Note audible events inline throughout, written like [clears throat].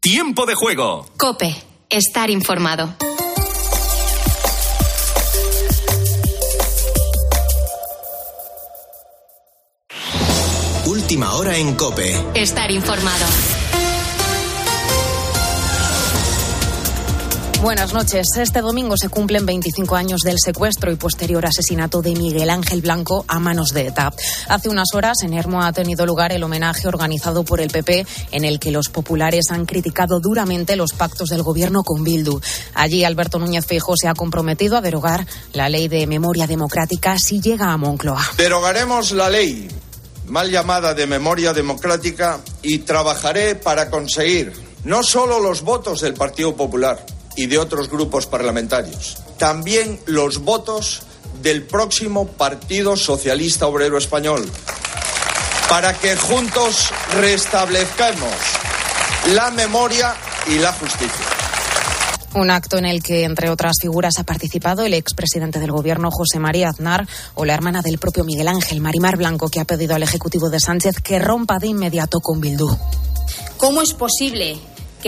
Tiempo de juego. Cope, estar informado. Última hora en Cope. Estar informado. Buenas noches. Este domingo se cumplen 25 años del secuestro y posterior asesinato de Miguel Ángel Blanco a manos de ETA. Hace unas horas en Hermo ha tenido lugar el homenaje organizado por el PP en el que los populares han criticado duramente los pactos del gobierno con Bildu. Allí Alberto Núñez Feijóo se ha comprometido a derogar la ley de memoria democrática si llega a Moncloa. Derogaremos la ley mal llamada de memoria democrática y trabajaré para conseguir no solo los votos del Partido Popular, y de otros grupos parlamentarios. También los votos del próximo Partido Socialista Obrero Español, para que juntos restablezcamos la memoria y la justicia. Un acto en el que, entre otras figuras, ha participado el expresidente del Gobierno, José María Aznar, o la hermana del propio Miguel Ángel, Marimar Blanco, que ha pedido al Ejecutivo de Sánchez que rompa de inmediato con Bildu. ¿Cómo es posible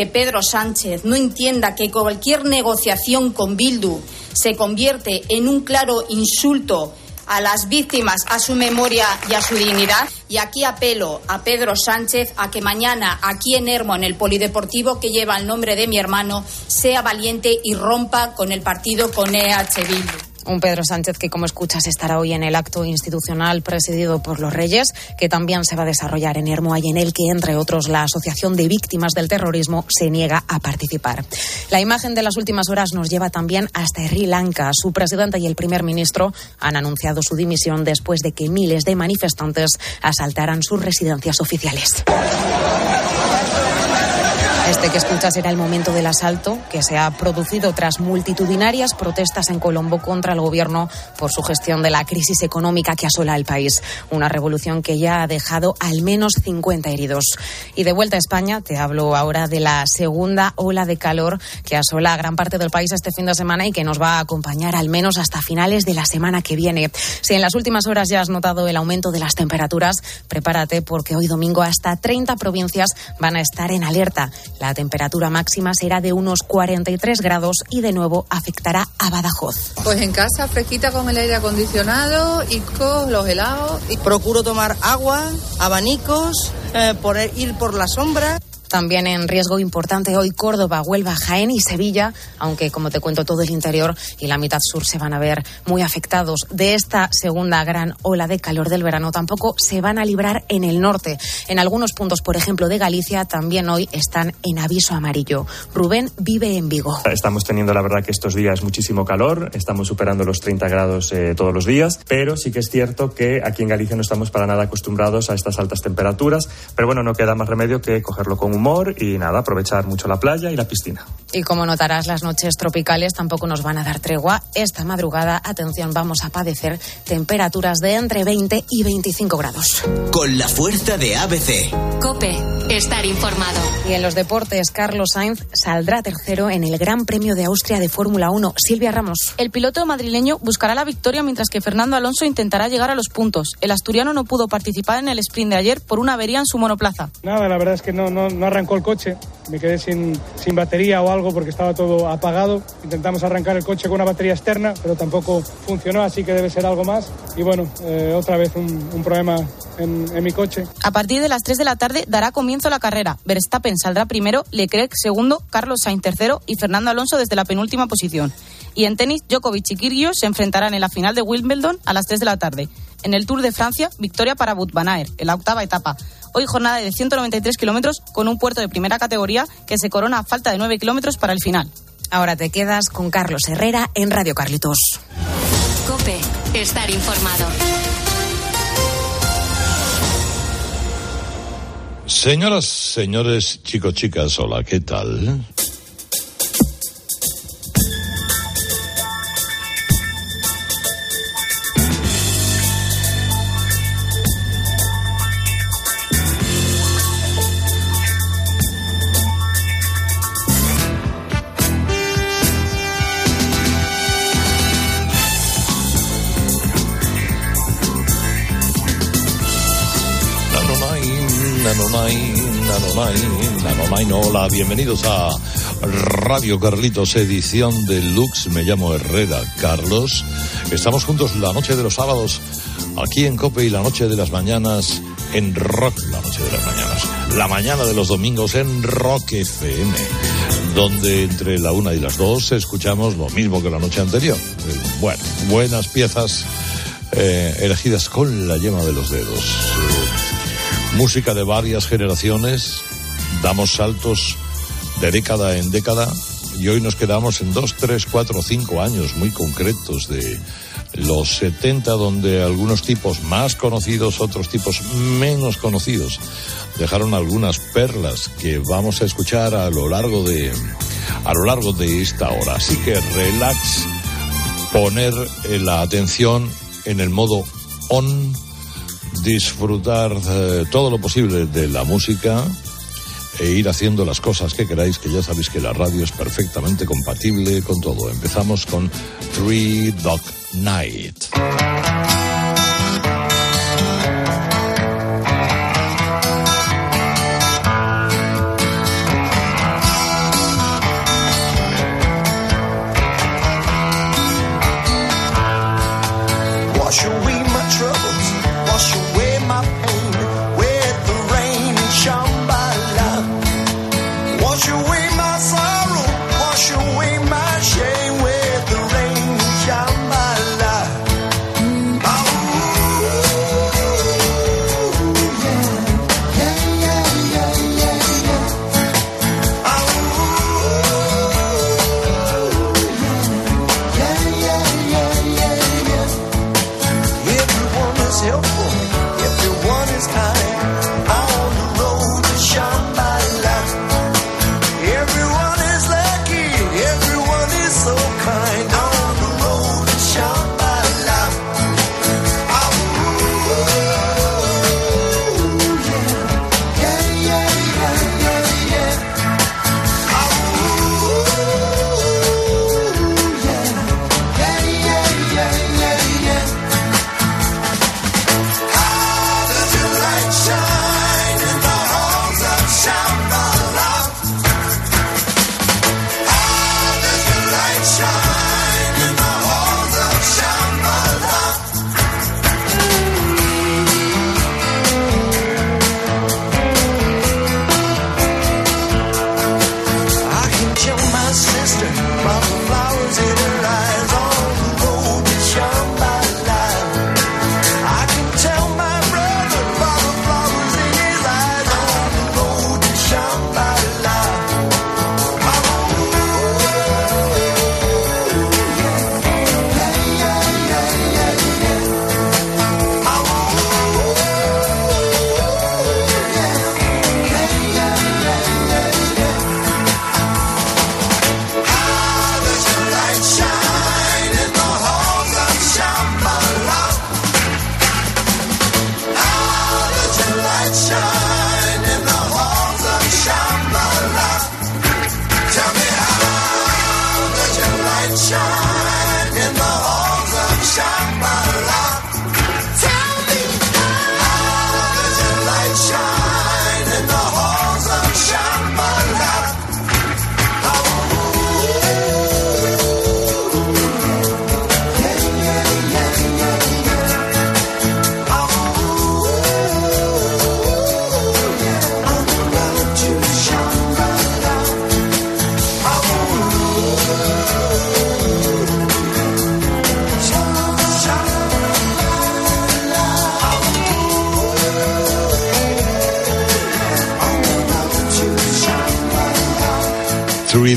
que Pedro Sánchez no entienda que cualquier negociación con Bildu se convierte en un claro insulto a las víctimas, a su memoria y a su dignidad. Y aquí apelo a Pedro Sánchez a que mañana aquí en Hermo, en el polideportivo que lleva el nombre de mi hermano, sea valiente y rompa con el partido con EH Bildu. Un Pedro Sánchez que, como escuchas, estará hoy en el acto institucional presidido por los Reyes, que también se va a desarrollar en Hermoa y en el que, entre otros, la Asociación de Víctimas del Terrorismo se niega a participar. La imagen de las últimas horas nos lleva también hasta Sri Lanka. Su presidenta y el primer ministro han anunciado su dimisión después de que miles de manifestantes asaltaran sus residencias oficiales. Este que escuchas era el momento del asalto que se ha producido tras multitudinarias protestas en Colombo contra el gobierno por su gestión de la crisis económica que asola el país. Una revolución que ya ha dejado al menos 50 heridos. Y de vuelta a España, te hablo ahora de la segunda ola de calor que asola a gran parte del país este fin de semana y que nos va a acompañar al menos hasta finales de la semana que viene. Si en las últimas horas ya has notado el aumento de las temperaturas, prepárate porque hoy domingo hasta 30 provincias van a estar en alerta. La temperatura máxima será de unos 43 grados y de nuevo afectará a Badajoz. Pues en casa fresquita con el aire acondicionado y con los helados. Y procuro tomar agua, abanicos, eh, por ir por la sombra. También en riesgo importante hoy Córdoba, Huelva, Jaén y Sevilla, aunque como te cuento todo el interior y la mitad sur se van a ver muy afectados de esta segunda gran ola de calor del verano. Tampoco se van a librar en el norte. En algunos puntos, por ejemplo, de Galicia, también hoy están en aviso amarillo. Rubén vive en Vigo. Estamos teniendo la verdad que estos días muchísimo calor, estamos superando los 30 grados eh, todos los días, pero sí que es cierto que aquí en Galicia no estamos para nada acostumbrados a estas altas temperaturas, pero bueno, no queda más remedio que cogerlo con un humor y nada, aprovechar mucho la playa y la piscina. Y como notarás, las noches tropicales tampoco nos van a dar tregua. Esta madrugada, atención, vamos a padecer temperaturas de entre 20 y 25 grados. Con la fuerza de ABC. Cope, estar informado. Y en los deportes, Carlos Sainz saldrá tercero en el Gran Premio de Austria de Fórmula 1. Silvia Ramos. El piloto madrileño buscará la victoria mientras que Fernando Alonso intentará llegar a los puntos. El asturiano no pudo participar en el sprint de ayer por una avería en su monoplaza. Nada, la verdad es que no, no, no arrancó el coche. Me quedé sin, sin batería o algo porque estaba todo apagado. Intentamos arrancar el coche con una batería externa, pero tampoco funcionó, así que debe ser algo más. Y bueno, eh, otra vez un, problema en, mi coche. A partir de las 3 de la tarde dará comienzo la carrera. Verstappen saldrá primero, Leclerc segundo, Carlos Sainz tercero y Fernando Alonso desde la penúltima posición. Y en tenis, Djokovic y Kyrgios se enfrentarán en la final de Wimbledon a las 3 de la tarde. En el Tour de Francia, victoria para Aert, en la octava etapa. Hoy jornada de 193 kilómetros con un puerto de primera categoría que se corona a falta de 9 kilómetros para el final. Ahora te quedas con Carlos Herrera en Radio Carlitos. Cope, estar informado. Señoras, señores, chicos, chicas, hola, ¿qué tal? Hola, bienvenidos a Radio Carlitos, edición deluxe. Me llamo Herrera Carlos. Estamos juntos la noche de los sábados aquí en Cope y la noche de las mañanas en Rock, la noche de las mañanas. La mañana de los domingos en Rock FM, donde entre la una y las dos escuchamos lo mismo que la noche anterior. Bueno, buenas piezas eh, elegidas con la yema de los dedos. Música de varias generaciones, damos saltos de década en década y hoy nos quedamos en dos, tres, cuatro, cinco años muy concretos de los 70 donde algunos tipos más conocidos, otros tipos menos conocidos dejaron algunas perlas que vamos a escuchar a lo largo de a lo largo de esta hora. Así que relax, poner eh, la atención en el modo on, disfrutar eh, todo lo posible de la música e ir haciendo las cosas que queráis, que ya sabéis que la radio es perfectamente compatible con todo. Empezamos con Three Dog Night.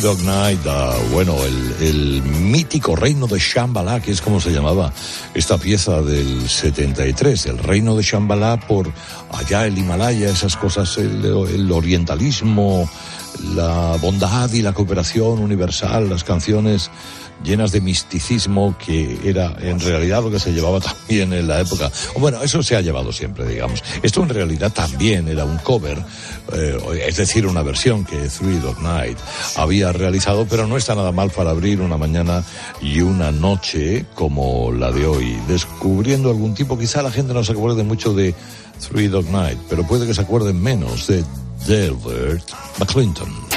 Dog Night, ah, bueno, el, mítico reino de Shambhala, que es como se llamaba esta pieza del 73, el reino de Shambhala por allá el Himalaya, esas cosas, el orientalismo, la bondad y la cooperación universal, las canciones llenas de misticismo que era en realidad lo que se llevaba [laughs] también en la época. Bueno, eso se ha llevado siempre, digamos. Esto en realidad también era un cover, eh, es decir, una versión que Three Dog Night había realizado, pero no está nada mal para abrir una mañana y una noche como la de hoy, descubriendo algún tipo, quizá la gente no se acuerde mucho de Three Dog Night, pero puede que se acuerden menos de Delbert McClinton.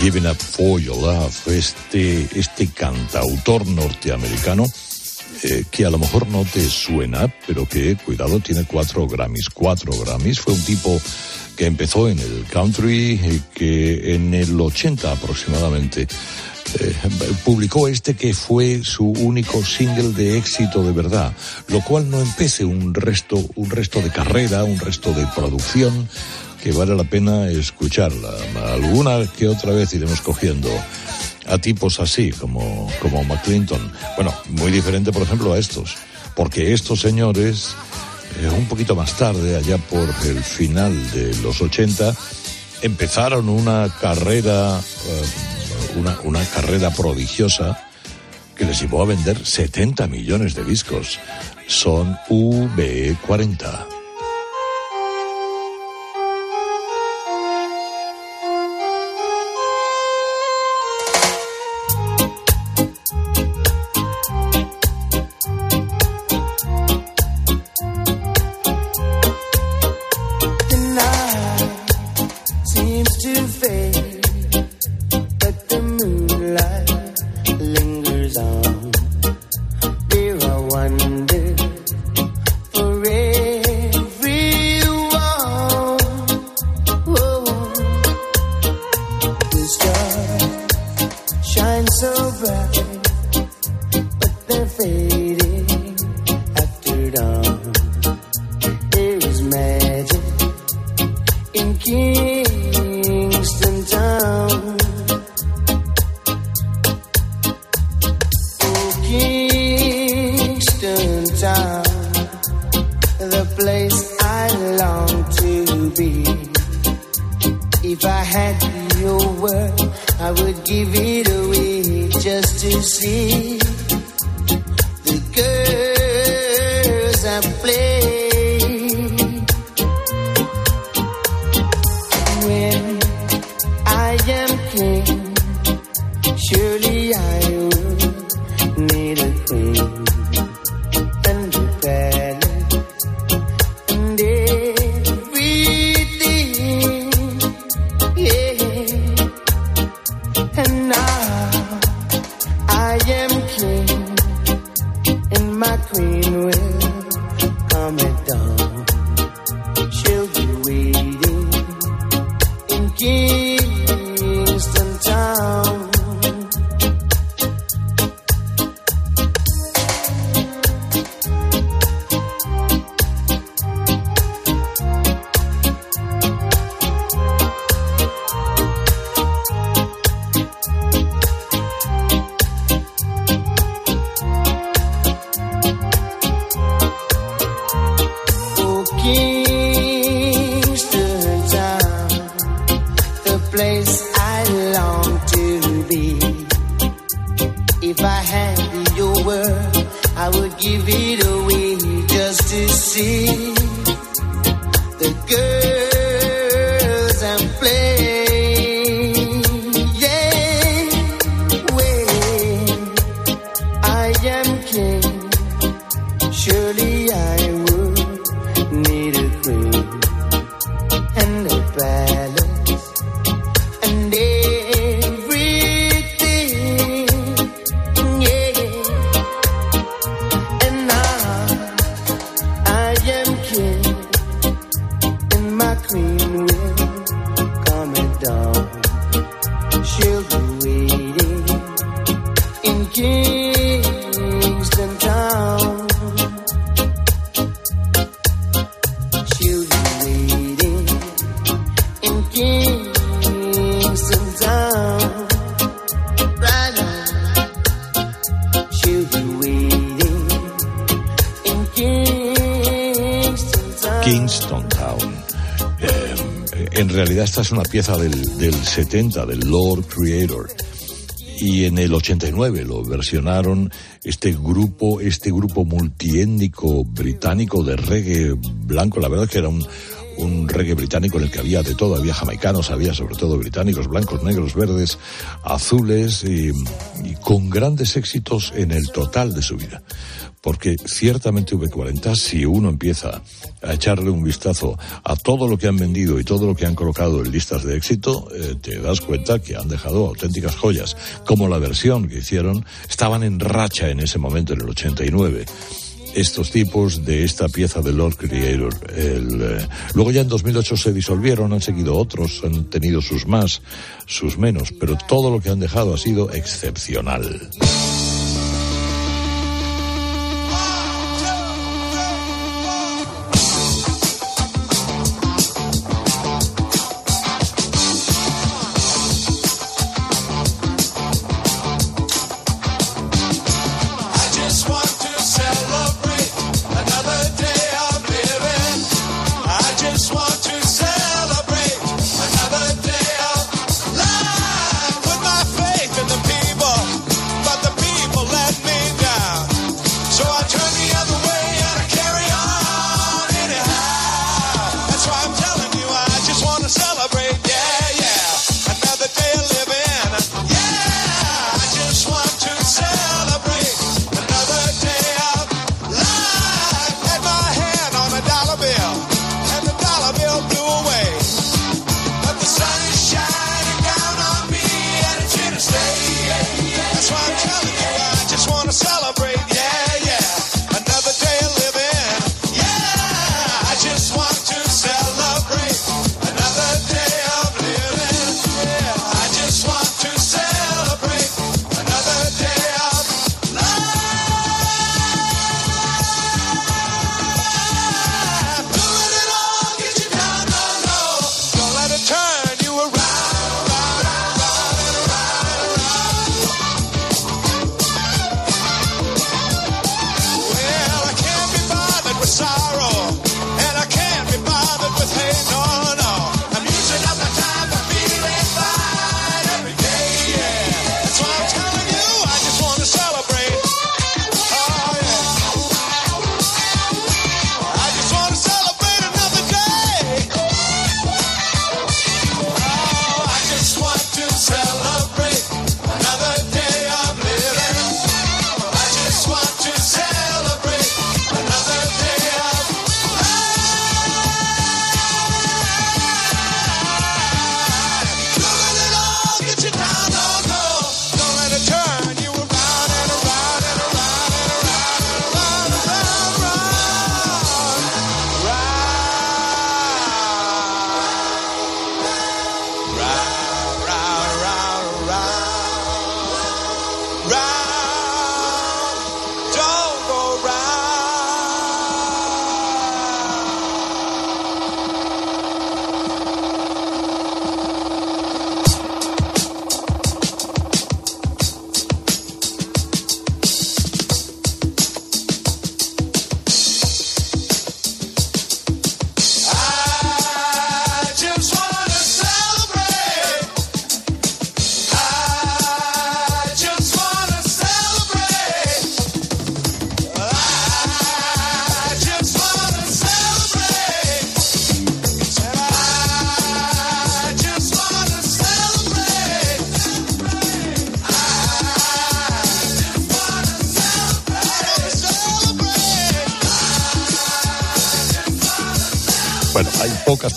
Giving Up For Your Love, este, este cantautor norteamericano eh, que a lo mejor no te suena, pero que, cuidado, tiene cuatro Grammys. Cuatro Grammys. Fue un tipo que empezó en el country, eh, que en el 80 aproximadamente eh, publicó este que fue su único single de éxito de verdad, lo cual no empece un resto, un resto de carrera, un resto de producción, que vale la pena escucharla. Alguna que otra vez iremos cogiendo a tipos así como, como McClinton. Bueno, muy diferente, por ejemplo, a estos, porque estos señores, eh, un poquito más tarde, allá por el final de los 80, empezaron una carrera, eh, una, una carrera prodigiosa que les llevó a vender 70 millones de discos. Son V40. Would give it away just to see es una pieza del, del 70, del Lord Creator. Y en el 89 lo versionaron este grupo, este grupo multiétnico británico de reggae blanco. La verdad es que era un, un reggae británico en el que había de todo, había jamaicanos, había sobre todo británicos, blancos, negros, verdes, azules, y, y con grandes éxitos en el total de su vida. Porque ciertamente V40, si uno empieza a echarle un vistazo a todo lo que han vendido y todo lo que han colocado en listas de éxito, eh, te das cuenta que han dejado auténticas joyas. Como la versión que hicieron, estaban en racha en ese momento, en el 89 estos tipos de esta pieza de Lord Creator. Eh, luego ya en 2008 se disolvieron, han seguido otros, han tenido sus más, sus menos, pero todo lo que han dejado ha sido excepcional.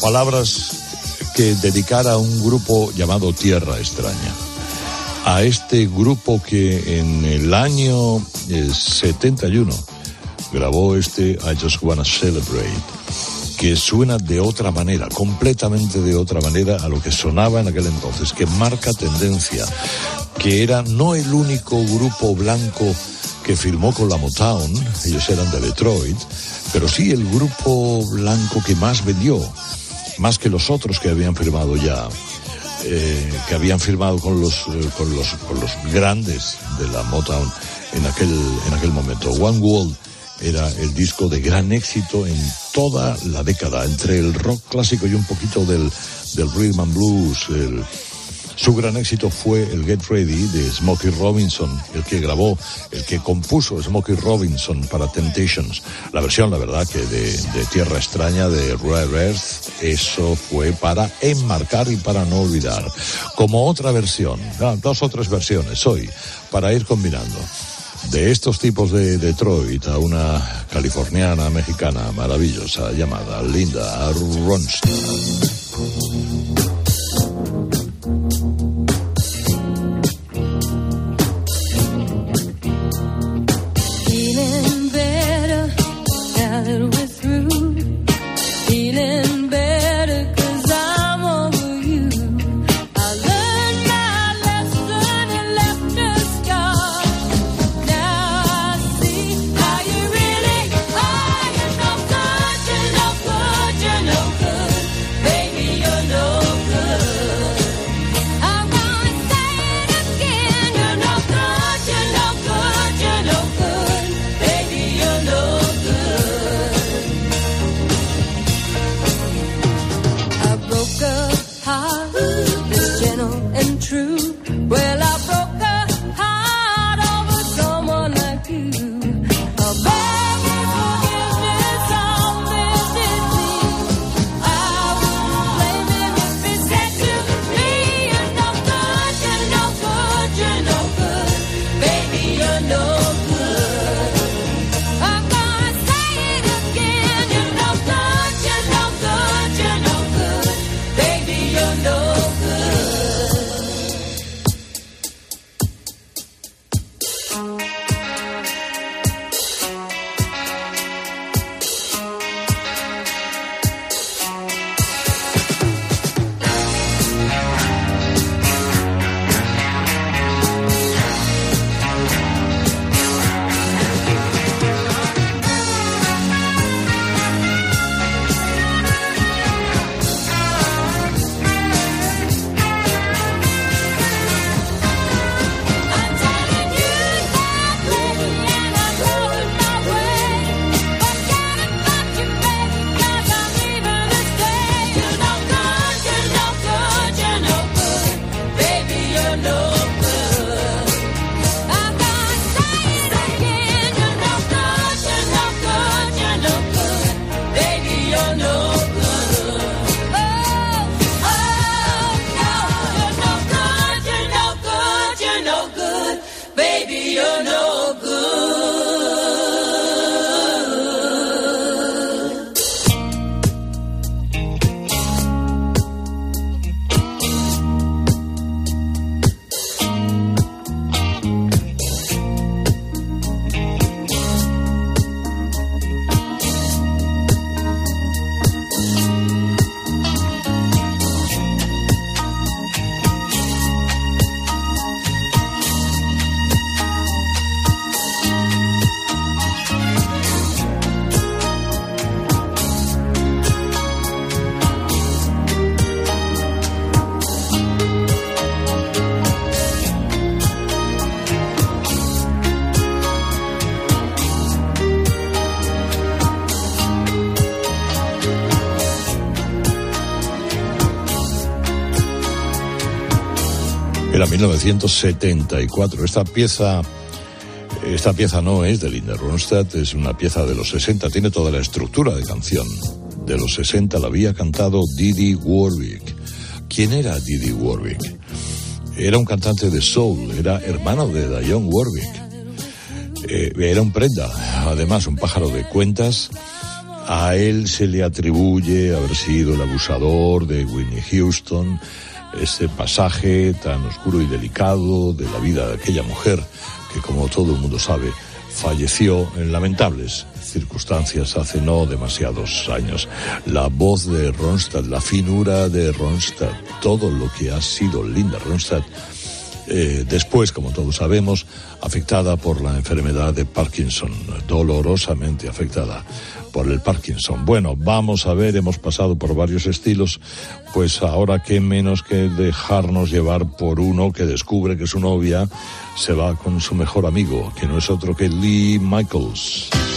Palabras que dedicar a un grupo llamado Tierra Extraña. A este grupo que en el año eh, 71 grabó este I Just Wanna Celebrate, que suena de otra manera, completamente de otra manera a lo que sonaba en aquel entonces, que marca tendencia, que era no el único grupo blanco que firmó con la Motown, ellos eran de Detroit, pero sí el grupo blanco que más vendió, más que los otros que habían firmado ya. eh, que habían firmado con los, eh, con los con los grandes de la Motown en aquel en aquel momento. One World era el disco de gran éxito en toda la década, entre el rock clásico y un poquito del, del rhythm and blues. el- su gran éxito fue el Get Ready de Smokey Robinson, el que grabó, el que compuso Smokey Robinson para Temptations. La versión, la verdad, que de, Tierra Extraña de Rare Earth, eso fue para enmarcar y para no olvidar. Como otra versión, ah, dos o tres versiones hoy, para ir combinando. De estos tipos de Detroit a una californiana mexicana maravillosa llamada Linda Ronstadt. 1974. Esta pieza, esta pieza no es de Linda Ronstadt, es una pieza de los 60, tiene toda la estructura de canción. De los 60 la había cantado Didi Warwick. ¿Quién era Didi Warwick? Era un cantante de soul, era hermano de Dionne Warwick. Eh, era un prenda, además un pájaro de cuentas, A él se le atribuye haber sido el abusador de Whitney Houston, ese pasaje tan oscuro y delicado de la vida de aquella mujer que, como todo el mundo sabe, falleció en lamentables circunstancias hace no demasiados años. La voz de Ronstadt, la finura de Ronstadt, todo lo que ha sido Linda Ronstadt, eh, después, como todos sabemos, afectada por la enfermedad de Parkinson, dolorosamente afectada por el Parkinson. Bueno, vamos a ver, hemos pasado por varios estilos, pues ahora qué menos que dejarnos llevar por uno que descubre que su novia se va con su mejor amigo, que no es otro que Lee Michaels.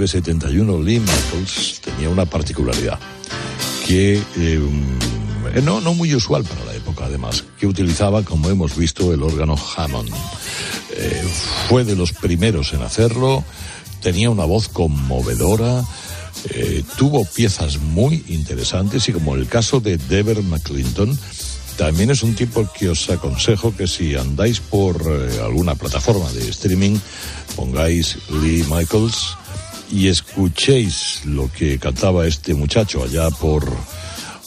1971, Lee Michaels tenía una particularidad que eh, no, no muy usual para la época, además, que utilizaba, como hemos visto, el órgano Hammond. Eh, fue de los primeros en hacerlo, tenía una voz conmovedora, eh, tuvo piezas muy interesantes y como el caso de Dever McClinton, también es un tipo que os aconsejo que si andáis por alguna plataforma de streaming, pongáis Lee Michaels y escuchéis lo que cantaba este muchacho allá por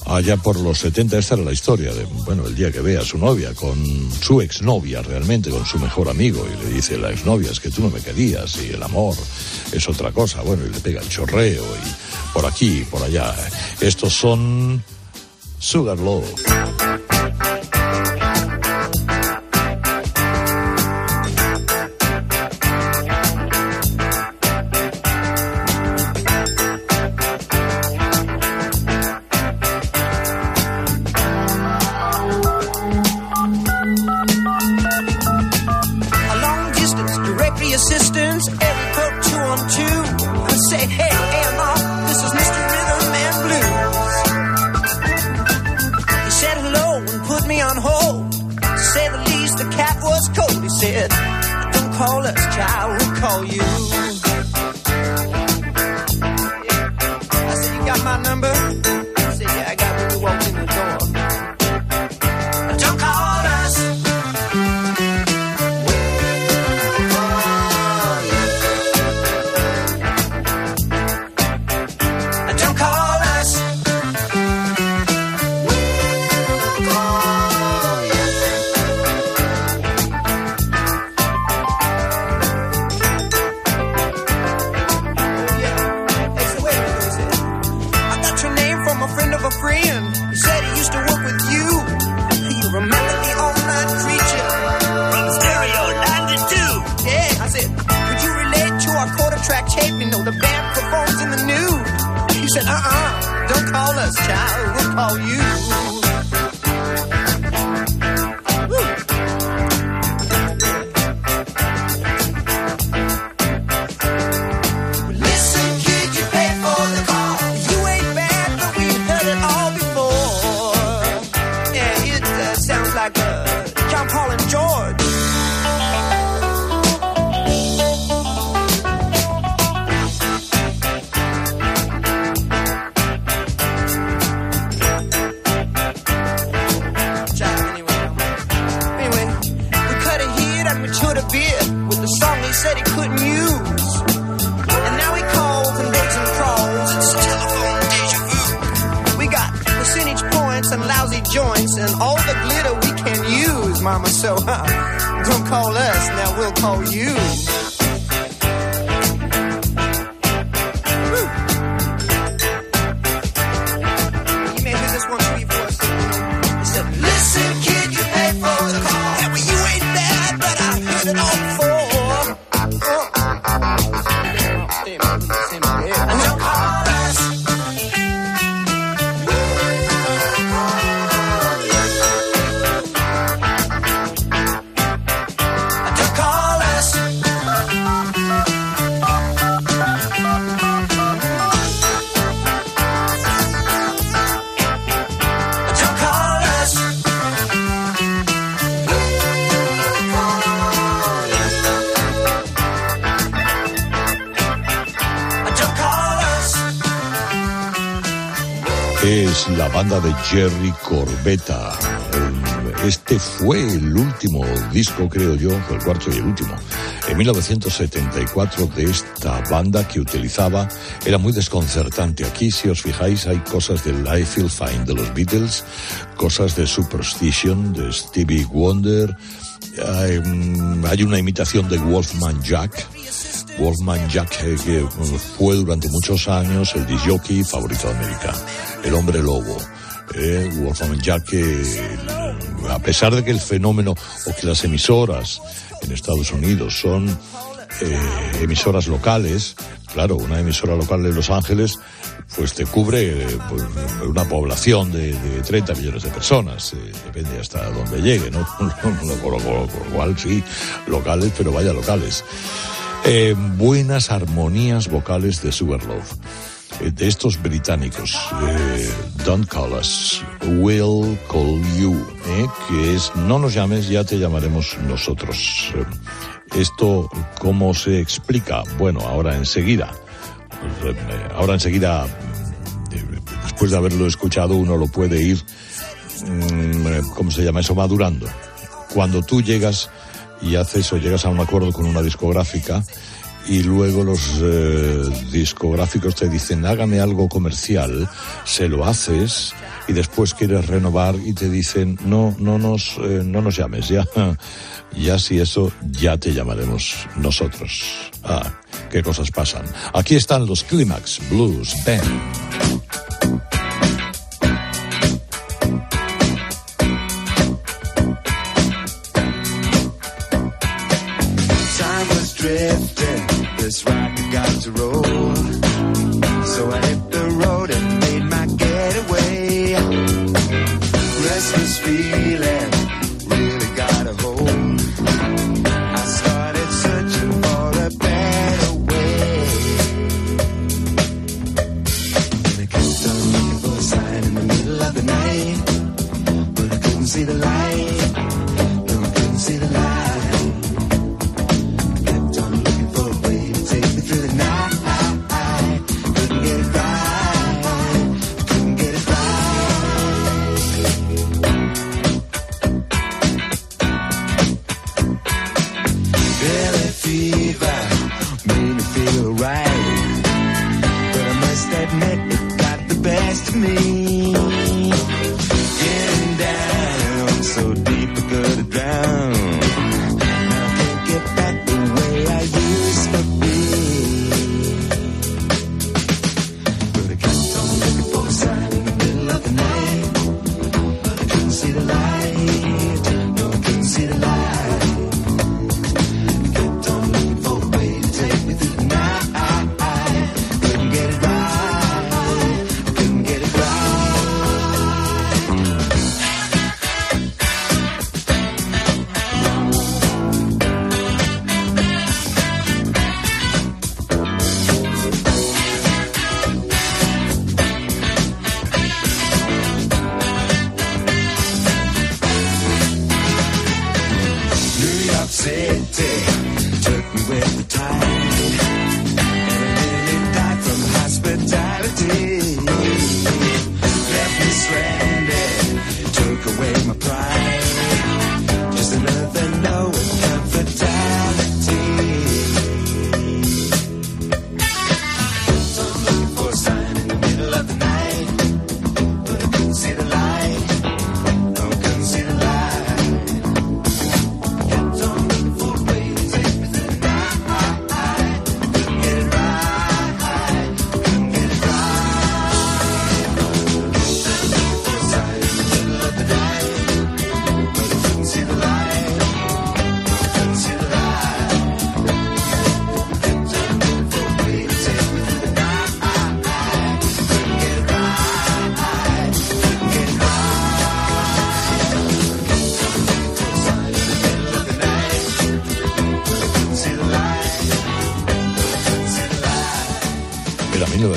allá por los 70. Esta era la historia de, bueno, el día que ve a su novia con su exnovia realmente, con su mejor amigo y le dice la exnovia es que tú no me querías y el amor es otra cosa. Bueno, y le pega el chorreo y por aquí por allá. Estos son assistants, So uh, [laughs] don't call us, now we'll call you. Banda de Jerry Corbetta. Este fue el último disco, creo yo, el cuarto y el último, en 1974 de esta banda que utilizaba, era muy desconcertante. Aquí, si os fijáis, hay cosas del I Feel Fine de los Beatles, cosas de Superstition de Stevie Wonder, hay, mm, una imitación de Wolfman Jack, Wolfman Jack, eh, que fue durante muchos años el disc jockey favorito de América, el hombre lobo. Eh, Wolfman Jack, que, a pesar de que el fenómeno o que las emisoras en Estados Unidos son eh, emisoras locales, claro, una emisora local de Los Ángeles, pues te cubre pues, una población de, de 30 millones de personas, eh, depende hasta dónde llegue, ¿no? [laughs] Por lo- cual sí, locales, pero vaya locales. Eh, buenas armonías vocales de Sugarlove. Eh, De estos británicos, eh, Don't Call Us, We'll Call You, eh, que es No nos llames, ya te llamaremos nosotros. Eh, esto, ¿cómo se explica? Bueno, ahora enseguida. Ahora enseguida, después de haberlo escuchado, uno lo puede ir, mm, ¿cómo se llama eso? Madurando. Cuando tú llegas y haces o llegas a un acuerdo con una discográfica y luego los eh, discográficos te dicen hágame algo comercial, se lo haces y después quieres renovar y te dicen no, no nos, eh, no nos llames, ya, [laughs] ya si eso, ya te llamaremos nosotros. Ah, qué cosas pasan. Aquí están los Climax Blues Band. Drifting, this rocket got to roll. So I hit the road and made my getaway. Restless feeling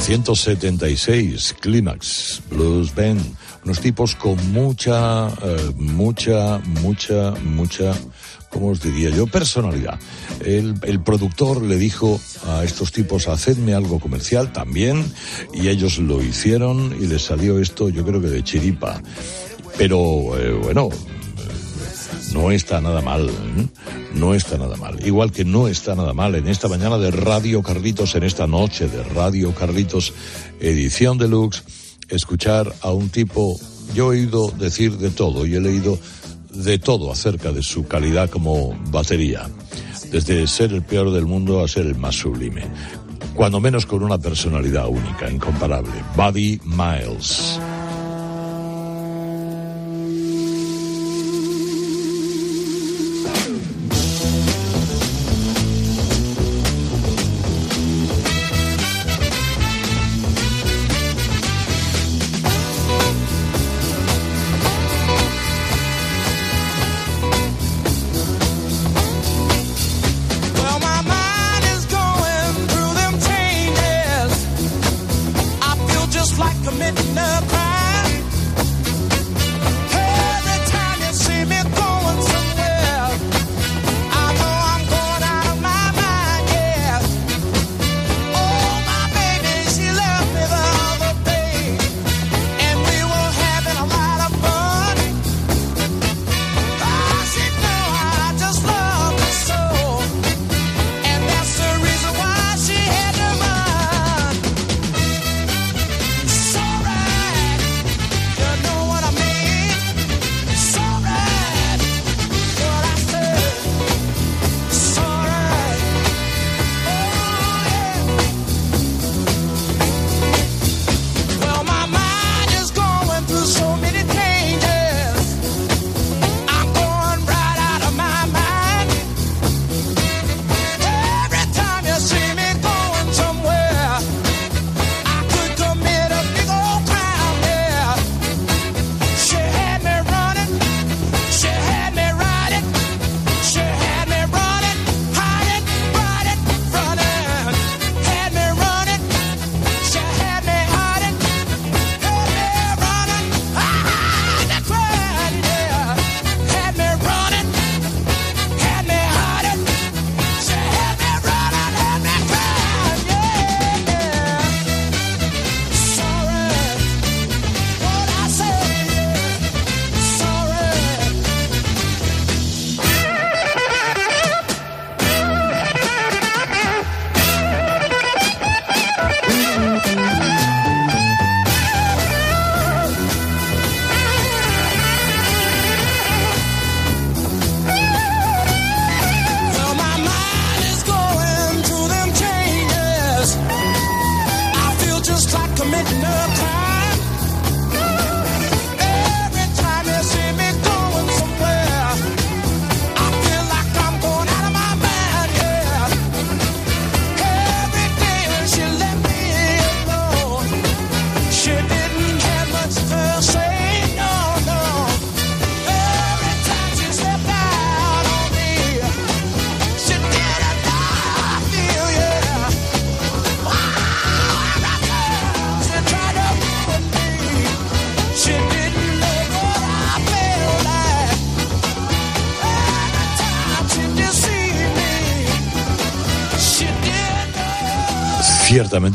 1976, Clímax, Blues Band, unos tipos con mucha, eh, mucha, mucha, mucha, ¿cómo os diría yo? Personalidad. El, el productor le dijo a estos tipos, hacedme algo comercial también, y ellos lo hicieron y les salió esto, yo creo que de chiripa. Pero, eh, bueno, no está nada mal, ¿eh? No está nada mal. Igual que no está nada mal en esta mañana de Radio Carlitos, en esta noche de Radio Carlitos, edición deluxe, escuchar a un tipo, yo he oído decir de todo y he leído de todo acerca de su calidad como batería, desde ser el peor del mundo a ser el más sublime, cuando menos con una personalidad única, incomparable. Buddy Miles.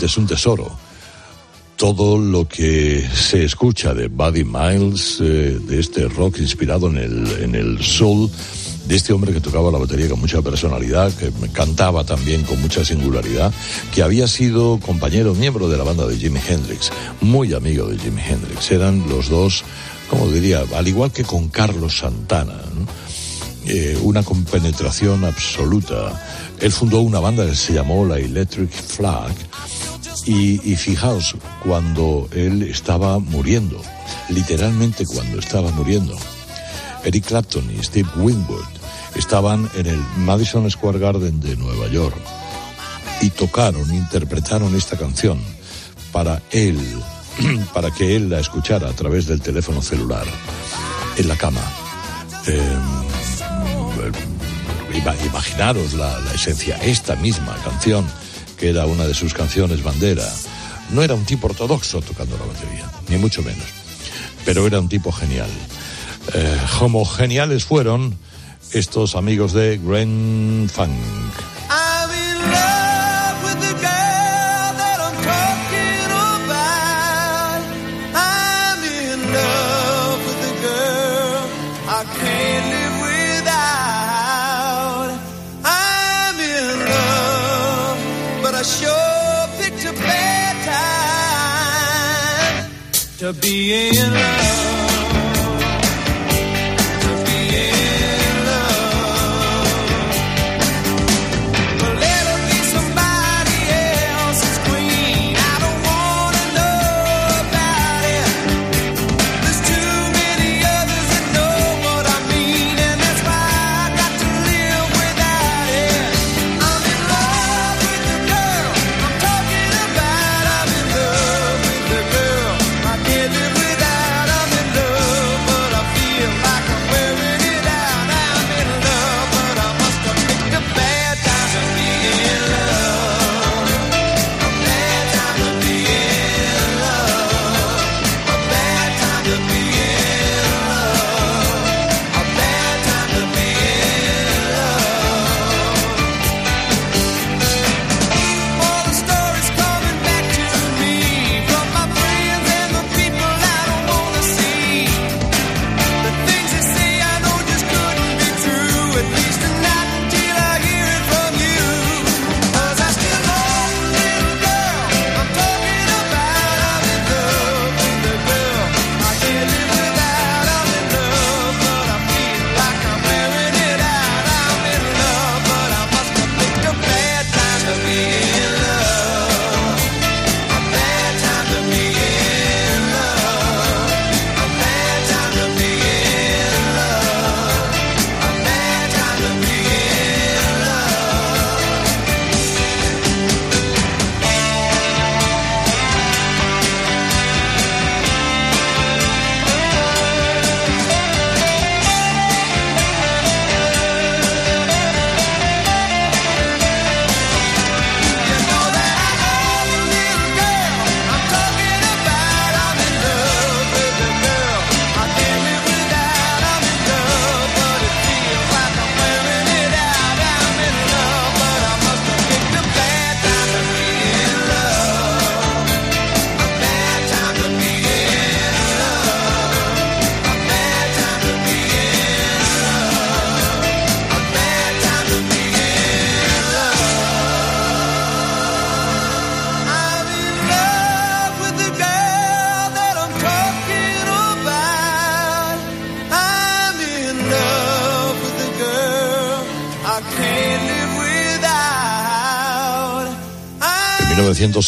Ciertamente es un tesoro. Todo lo que se escucha de Buddy Miles, eh, de este rock inspirado en el, en el soul, de este hombre que tocaba la batería con mucha personalidad, que cantaba también con mucha singularidad, que había sido compañero, miembro de la banda de Jimi Hendrix, muy amigo de Jimi Hendrix. Eran los dos, como diría, al igual que con Carlos Santana, eh, una compenetración absoluta. Él fundó una banda que se llamó la Electric Flag y, fijaos, cuando él estaba muriendo, literalmente cuando estaba muriendo, Eric Clapton y Steve Winwood estaban en el Madison Square Garden de Nueva York y tocaron, interpretaron esta canción para él, [clears throat] para que él la escuchara a través del teléfono celular, en la cama. Eh, ima- imaginaros la esencia, esta misma canción, que era una de sus canciones bandera. No era un tipo ortodoxo tocando la batería, ni mucho menos, pero era un tipo genial. Eh, como geniales fueron estos amigos de Gren Funk. being loved.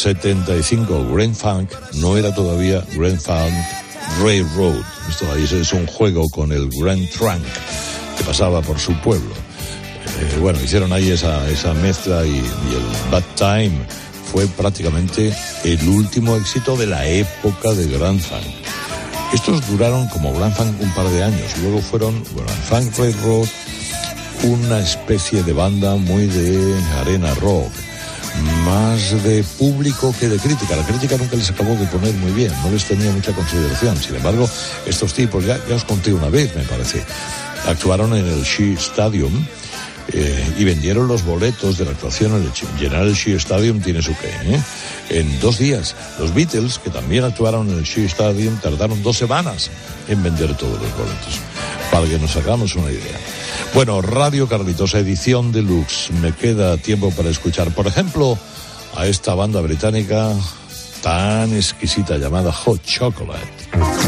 1975, Grand Funk no era todavía Grand Funk Railroad. Esto ahí es un juego con el Grand Trunk que pasaba por su pueblo. Eh, bueno, hicieron ahí esa, esa mezcla y, y el Bad Time fue prácticamente el último éxito de la época de Grand Funk. Estos duraron como Grand Funk un par de años. Luego fueron Grand Funk Railroad, una especie de banda muy de arena rock, más de público que de crítica. La crítica nunca les acabó de poner muy bien, no les tenía mucha consideración. Sin embargo, estos tipos, ya, os conté una vez, me parece, actuaron en el Shea Stadium eh, y vendieron los boletos de la actuación en el llenar el Shea Stadium tiene su qué, ¿eh? En dos días. Los Beatles, que también actuaron en el Shea Stadium, tardaron dos semanas en vender todos los boletos. Para que nos hagamos una idea. Bueno, Radio Carlitos, edición deluxe. Me queda tiempo para escuchar, por ejemplo, a esta banda británica tan exquisita llamada Hot Chocolate.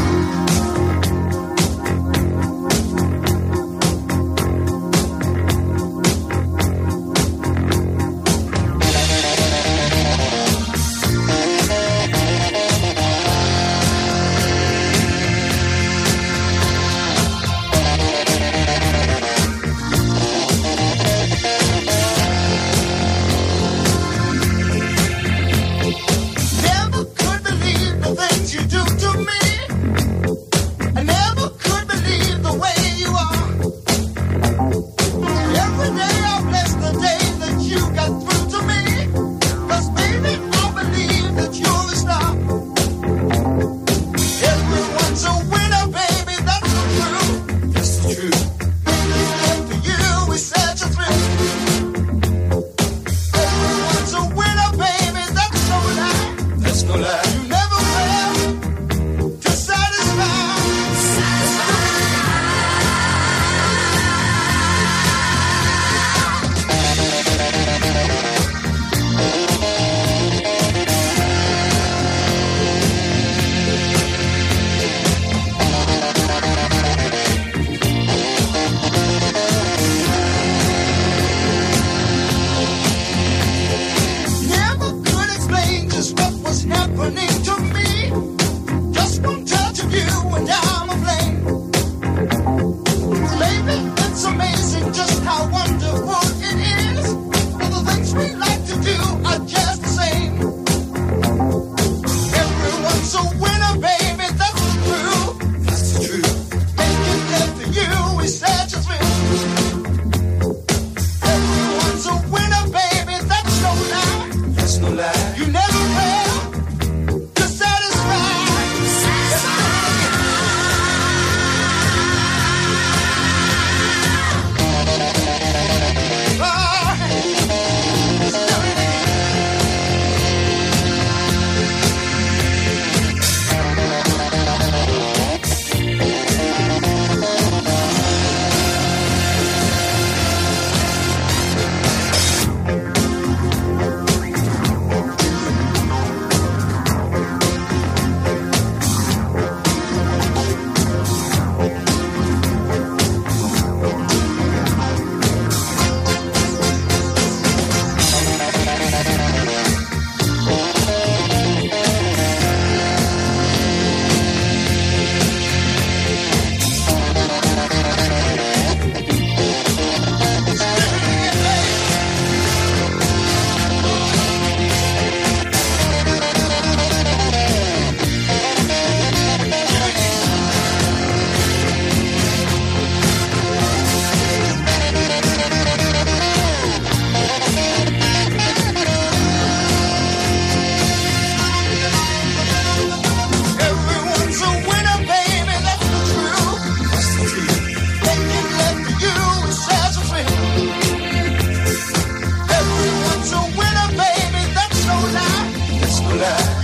yeah.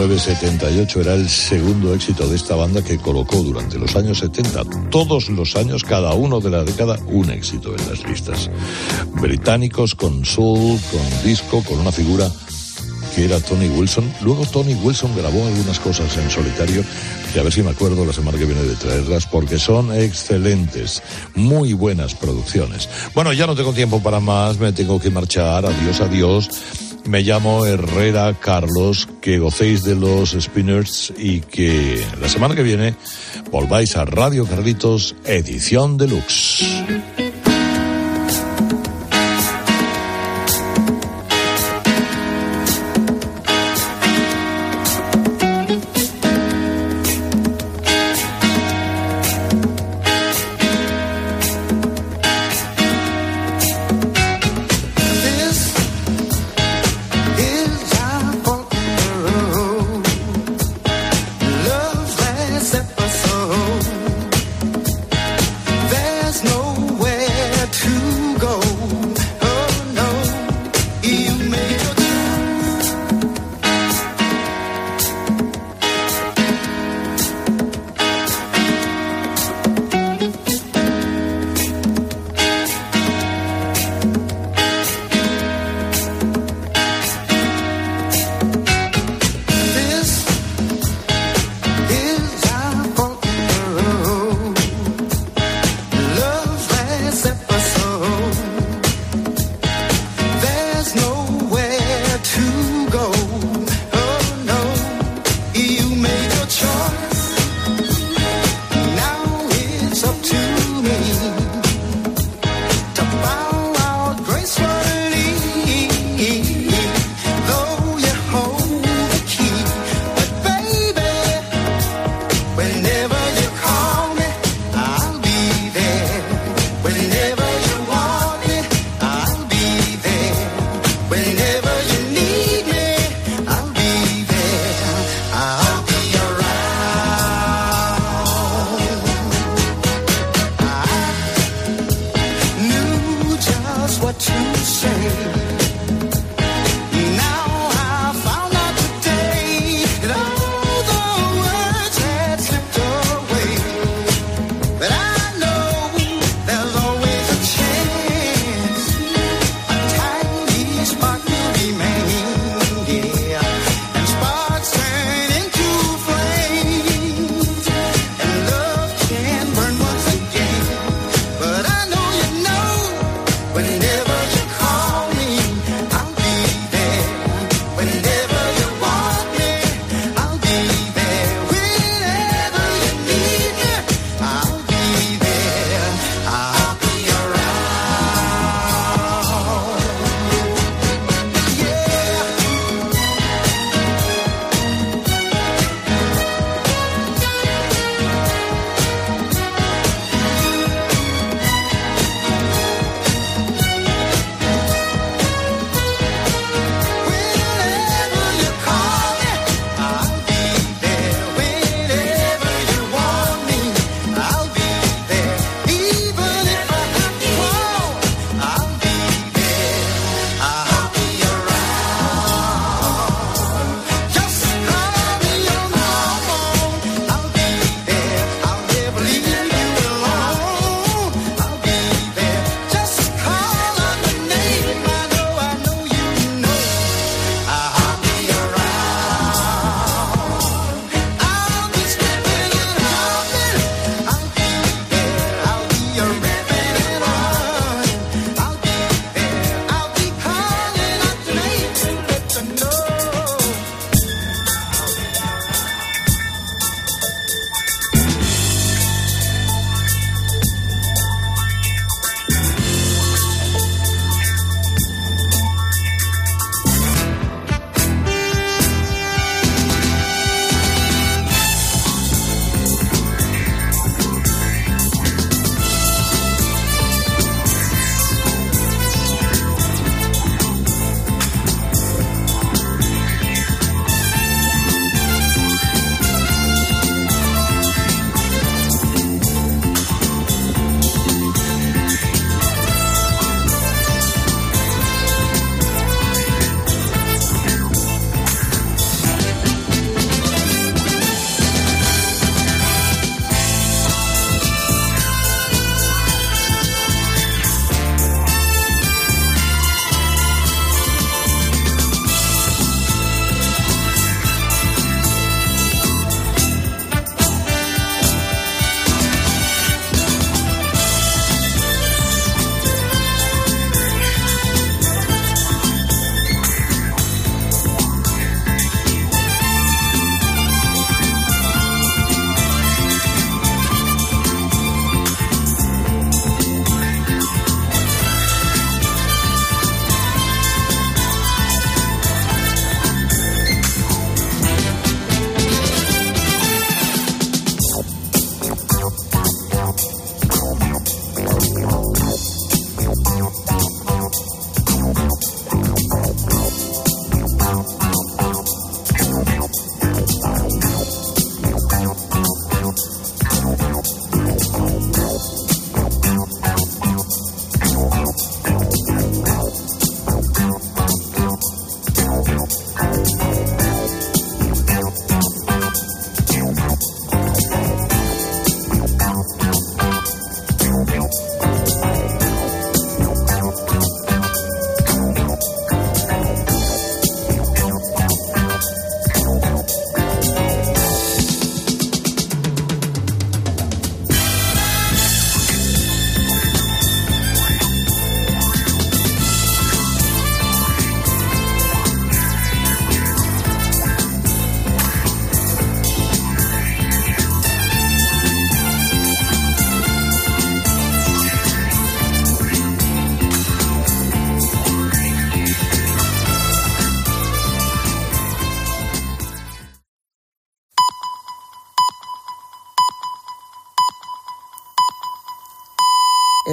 1978 era el segundo éxito de esta banda que colocó durante los años 70, todos los años, cada uno de la década, un éxito en las listas. Británicos con soul, con disco, con una figura que era Tony Wilson. Luego Tony Wilson grabó algunas cosas en solitario, que a ver si me acuerdo la semana que viene de traerlas, porque son excelentes, muy buenas producciones. Bueno, ya no tengo tiempo para más, me tengo que marchar, adiós, adiós. Me llamo Herrera Carlos, que gocéis de los Spinners y que la semana que viene volváis a Radio Carlitos, edición deluxe.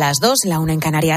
Las dos, la una en Canarias.